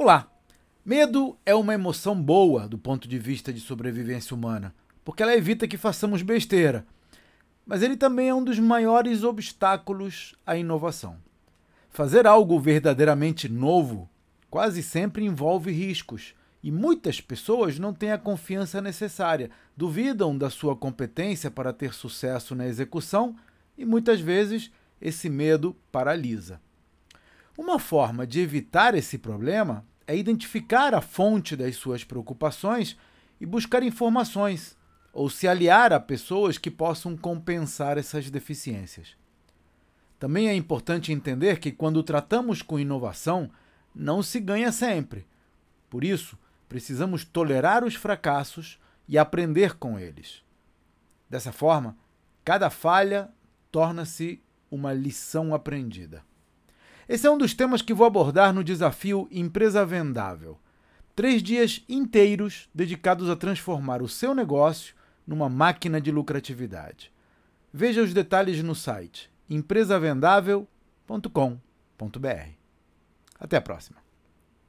Olá! Medo é uma emoção boa do ponto de vista de sobrevivência humana, porque ela evita que façamos besteira. Mas ele também é um dos maiores obstáculos à inovação. Fazer algo verdadeiramente novo quase sempre envolve riscos, e muitas pessoas não têm a confiança necessária, duvidam da sua competência para ter sucesso na execução e muitas vezes esse medo paralisa. Uma forma de evitar esse problema é identificar a fonte das suas preocupações e buscar informações, ou se aliar a pessoas que possam compensar essas deficiências. Também é importante entender que quando tratamos com inovação, não se ganha sempre. Por isso, precisamos tolerar os fracassos e aprender com eles. Dessa forma, cada falha torna-se uma lição aprendida. Esse é um dos temas que vou abordar no desafio Empresa Vendável. Três dias inteiros dedicados a transformar o seu negócio numa máquina de lucratividade. Veja os detalhes no site empresavendável.com.br. Até a próxima.